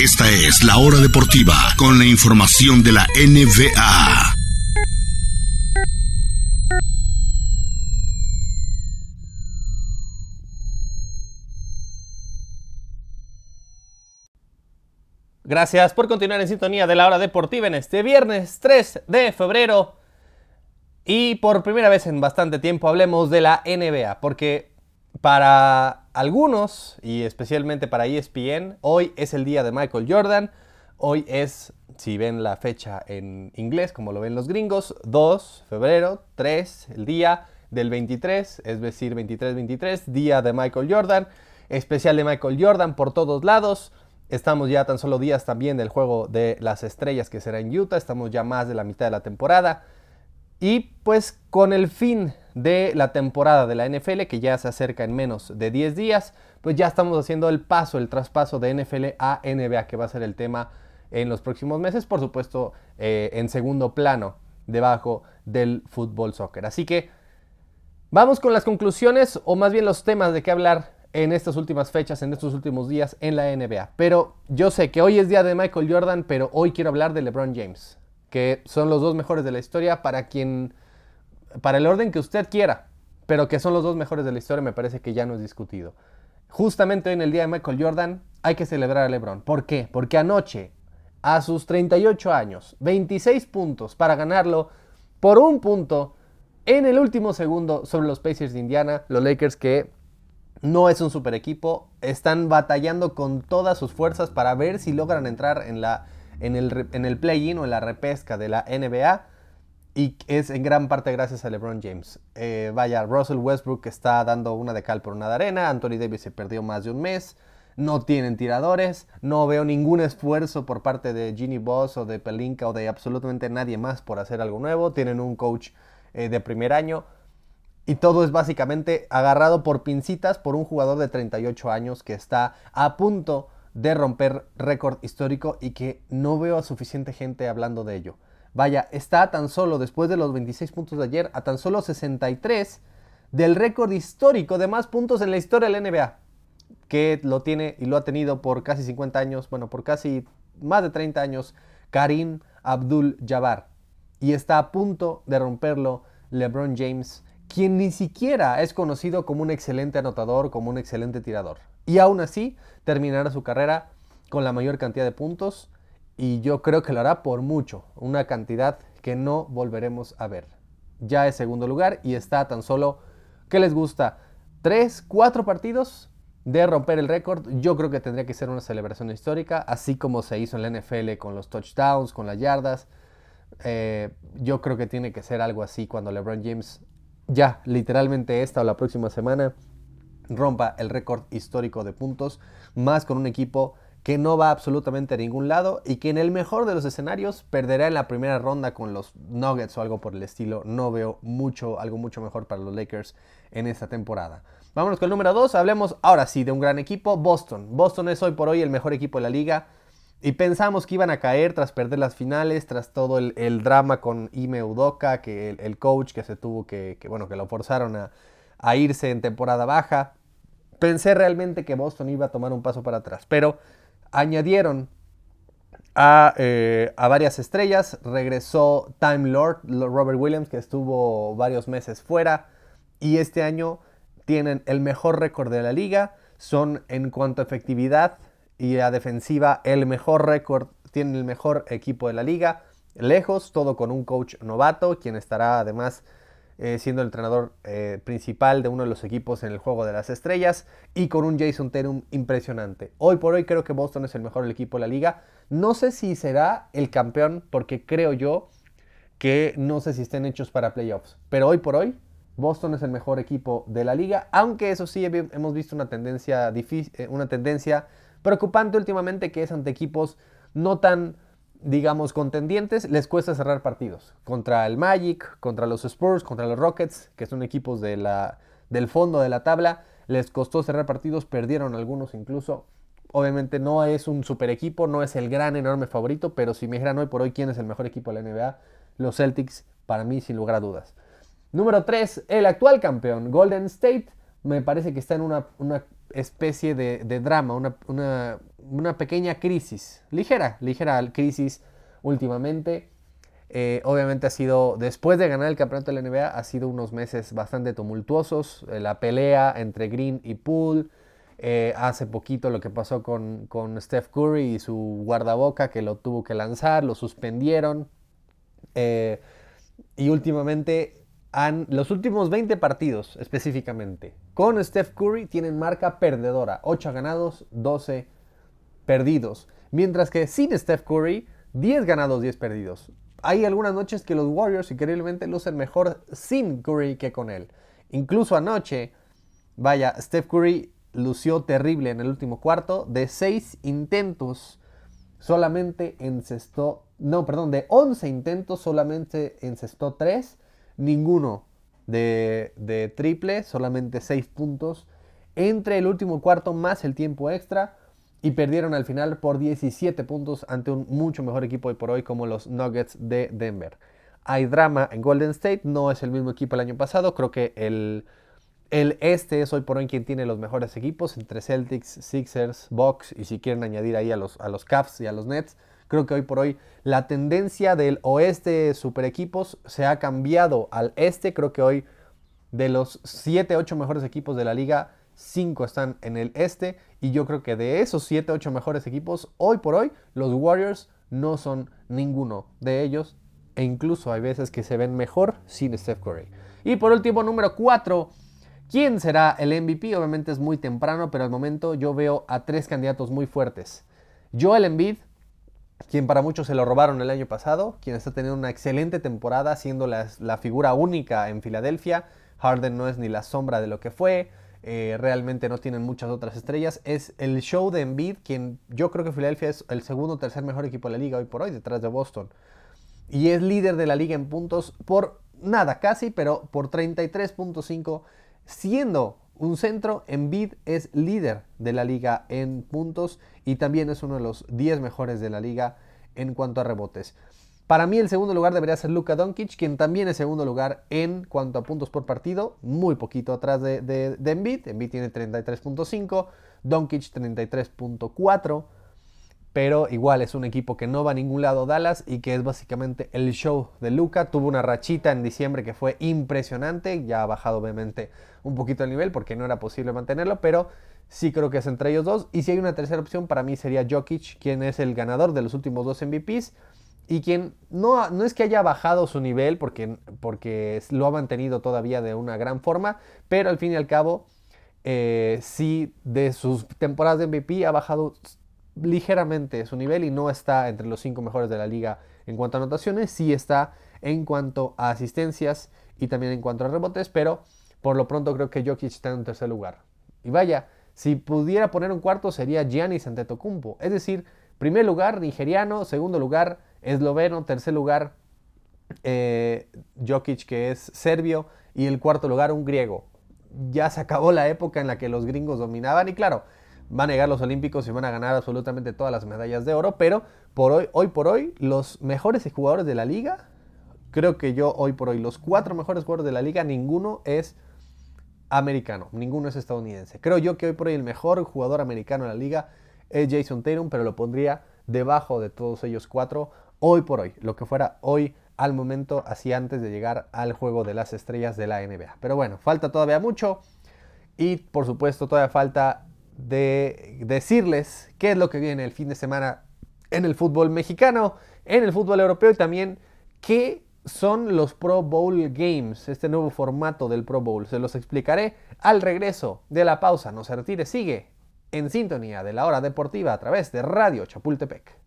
Esta es la hora deportiva con la información de la NBA. Gracias por continuar en sintonía de la hora deportiva en este viernes 3 de febrero. Y por primera vez en bastante tiempo hablemos de la NBA, porque para algunos, y especialmente para ESPN, hoy es el día de Michael Jordan. Hoy es, si ven la fecha en inglés, como lo ven los gringos, 2 de febrero, 3, el día del 23, es decir, 23-23, día de Michael Jordan, especial de Michael Jordan por todos lados. Estamos ya tan solo días también del juego de las estrellas que será en Utah, estamos ya más de la mitad de la temporada. Y pues con el fin de la temporada de la NFL, que ya se acerca en menos de 10 días, pues ya estamos haciendo el paso, el traspaso de NFL a NBA, que va a ser el tema en los próximos meses, por supuesto eh, en segundo plano, debajo del fútbol soccer. Así que vamos con las conclusiones, o más bien los temas de qué hablar en estas últimas fechas, en estos últimos días en la NBA. Pero yo sé que hoy es día de Michael Jordan, pero hoy quiero hablar de LeBron James, que son los dos mejores de la historia para quien, para el orden que usted quiera, pero que son los dos mejores de la historia me parece que ya no es discutido. Justamente en el día de Michael Jordan hay que celebrar a LeBron. ¿Por qué? Porque anoche, a sus 38 años, 26 puntos para ganarlo por un punto en el último segundo sobre los Pacers de Indiana, los Lakers que no es un super equipo. Están batallando con todas sus fuerzas para ver si logran entrar en, la, en el, en el play-in o en la repesca de la NBA. Y es en gran parte gracias a LeBron James. Eh, vaya, Russell Westbrook está dando una de cal por una de arena. Anthony Davis se perdió más de un mes. No tienen tiradores. No veo ningún esfuerzo por parte de Ginny Boss o de Pelinka o de absolutamente nadie más por hacer algo nuevo. Tienen un coach eh, de primer año. Y todo es básicamente agarrado por pincitas por un jugador de 38 años que está a punto de romper récord histórico y que no veo a suficiente gente hablando de ello. Vaya, está tan solo, después de los 26 puntos de ayer, a tan solo 63 del récord histórico de más puntos en la historia de la NBA, que lo tiene y lo ha tenido por casi 50 años, bueno, por casi más de 30 años, Karim Abdul Jabbar. Y está a punto de romperlo LeBron James quien ni siquiera es conocido como un excelente anotador, como un excelente tirador. Y aún así terminará su carrera con la mayor cantidad de puntos y yo creo que lo hará por mucho, una cantidad que no volveremos a ver. Ya es segundo lugar y está tan solo, ¿qué les gusta? ¿Tres, cuatro partidos de romper el récord? Yo creo que tendría que ser una celebración histórica, así como se hizo en la NFL con los touchdowns, con las yardas. Eh, yo creo que tiene que ser algo así cuando LeBron James ya literalmente esta o la próxima semana rompa el récord histórico de puntos, más con un equipo que no va absolutamente a ningún lado y que en el mejor de los escenarios perderá en la primera ronda con los Nuggets o algo por el estilo. No veo mucho, algo mucho mejor para los Lakers en esta temporada. Vámonos con el número 2, hablemos ahora sí de un gran equipo, Boston. Boston es hoy por hoy el mejor equipo de la liga. Y pensamos que iban a caer tras perder las finales, tras todo el, drama con Ime Udoka, que el, coach que se tuvo que, bueno, que lo forzaron a, irse en temporada baja. Pensé realmente que Boston iba a tomar un paso para atrás, pero añadieron a, eh, a, varias estrellas. Regresó Time Lord, Robert Williams, que estuvo varios meses fuera. Y este año tienen el mejor récord de la liga. Son en cuanto a efectividad y a defensiva el mejor récord, tiene el mejor equipo de la liga, lejos, todo con un coach novato, quien estará además eh, siendo el entrenador eh, principal de uno de los equipos en el juego de las estrellas y con un Jason Tatum impresionante. Hoy por hoy creo que Boston es el mejor equipo de la liga. No sé si será el campeón porque creo yo que no sé si estén hechos para playoffs, pero hoy por hoy Boston es el mejor equipo de la liga, aunque eso sí hemos visto una tendencia, eh, una tendencia Preocupante últimamente que es ante equipos no tan, digamos, contendientes, les cuesta cerrar partidos. Contra el Magic, contra los Spurs, contra los Rockets, que son equipos de la, del fondo de la tabla, les costó cerrar partidos, perdieron algunos incluso. Obviamente no es un super equipo, no es el gran, enorme favorito, pero si me dijeran hoy por hoy quién es el mejor equipo de la NBA, los Celtics, para mí sin lugar a dudas. Número 3, el actual campeón, Golden State, me parece que está en una, una especie de, drama, una, una pequeña crisis, ligera, ligera crisis últimamente. Eh, obviamente ha sido, después de ganar el campeonato de la NBA, ha sido unos meses bastante tumultuosos. Eh, la pelea entre Green y Poole. Eh, hace poquito lo que pasó con, con, Steph Curry y su guardaboca que lo tuvo que lanzar, lo suspendieron. y últimamente, los últimos 20 partidos específicamente, con Steph Curry tienen marca perdedora. 8 ganados, 12 perdidos. Mientras que sin Steph Curry, 10 ganados, 10 perdidos hay algunas noches que los Warriors increíblemente lucen mejor sin Curry que con él. Incluso anoche, vaya, Steph Curry lució terrible en el último cuarto. De 6 intentos, solamente encestó, no, perdón, de 11 intentos solamente encestó 3. Ninguno de, de triple, solamente 6 puntos. Entre el último cuarto más el tiempo extra y perdieron al final por 17 puntos ante un mucho mejor equipo hoy por hoy como los Nuggets de Denver. Hay drama en Golden State, no es el mismo equipo el año pasado, creo que el, el este es hoy por hoy quien tiene los mejores equipos entre Celtics, Sixers, Bucks y si quieren añadir ahí a los, a los Cavs y a los Nets. Creo que hoy por hoy la tendencia del oeste super equipos se ha cambiado al este. Creo que hoy de los 7, 8 mejores equipos de la liga, 5 están en el este y yo creo que de esos 7, 8 mejores equipos, hoy por hoy, los Warriors no son ninguno de ellos e incluso hay veces que se ven mejor sin Steph Curry. Y por último, número 4, ¿quién será el MVP? Obviamente es muy temprano, pero al momento yo veo a tres candidatos muy fuertes. Joel Embiid, quien para muchos se lo robaron el año pasado, quien está teniendo una excelente temporada, siendo la, figura única en Filadelfia. Harden no es ni la sombra de lo que fue. Eh, realmente no tienen muchas otras estrellas. Es el show de Embiid, quien yo creo que Filadelfia es el segundo o tercer mejor equipo de la liga hoy por hoy, detrás de Boston. Y es líder de la liga en puntos por nada casi, pero por 33.5, siendo un centro, Embiid es líder de la liga en puntos y también es uno de los 10 mejores de la liga en cuanto a rebotes. Para mí el segundo lugar debería ser Luka Doncic, quien también es segundo lugar en cuanto a puntos por partido, muy poquito atrás de, de, de Embiid. Tiene 33.5, Doncic 33.4, pero igual es un equipo que no va a ningún lado Dallas y que es básicamente el show de Luka. Tuvo una rachita en diciembre que fue impresionante, ya ha bajado obviamente un poquito el nivel porque no era posible mantenerlo, pero sí creo que es entre ellos dos. Y si hay una tercera opción, para mí sería Jokic, quien es el ganador de los últimos dos MVPs y quien no, no, es que haya bajado su nivel porque, porque, lo ha mantenido todavía de una gran forma, pero al fin y al cabo, eh, sí de sus temporadas de MVP ha bajado ligeramente su nivel y no está entre los cinco mejores de la liga en cuanto a anotaciones, sí está en cuanto a asistencias y también en cuanto a rebotes, pero por lo pronto creo que Jokic está en tercer lugar. Y vaya, si pudiera poner un cuarto sería Giannis Antetokounmpo, es decir, primer lugar nigeriano, segundo lugar esloveno, tercer lugar eh, Jokic que es serbio y el cuarto lugar un griego. Ya se acabó la época en la que los gringos dominaban y claro, van a llegar los olímpicos y van a ganar absolutamente todas las medallas de oro, pero por hoy, hoy por hoy los mejores jugadores de la liga, creo que yo hoy por hoy los cuatro mejores jugadores de la liga, ninguno es americano, ninguno es estadounidense. Creo yo que hoy por hoy el mejor jugador americano de la liga es Jason Tatum, pero lo pondría debajo de todos ellos cuatro hoy por hoy, lo que fuera hoy al momento, así antes de llegar al juego de las estrellas de la NBA. Pero bueno, falta todavía mucho y por supuesto todavía falta de decirles qué es lo que viene el fin de semana en el fútbol mexicano, en el fútbol europeo y también qué son los Pro Bowl Games, este nuevo formato del Pro Bowl. Se los explicaré al regreso de la pausa. No se retire, sigue en sintonía de la hora deportiva a través de Radio Chapultepec.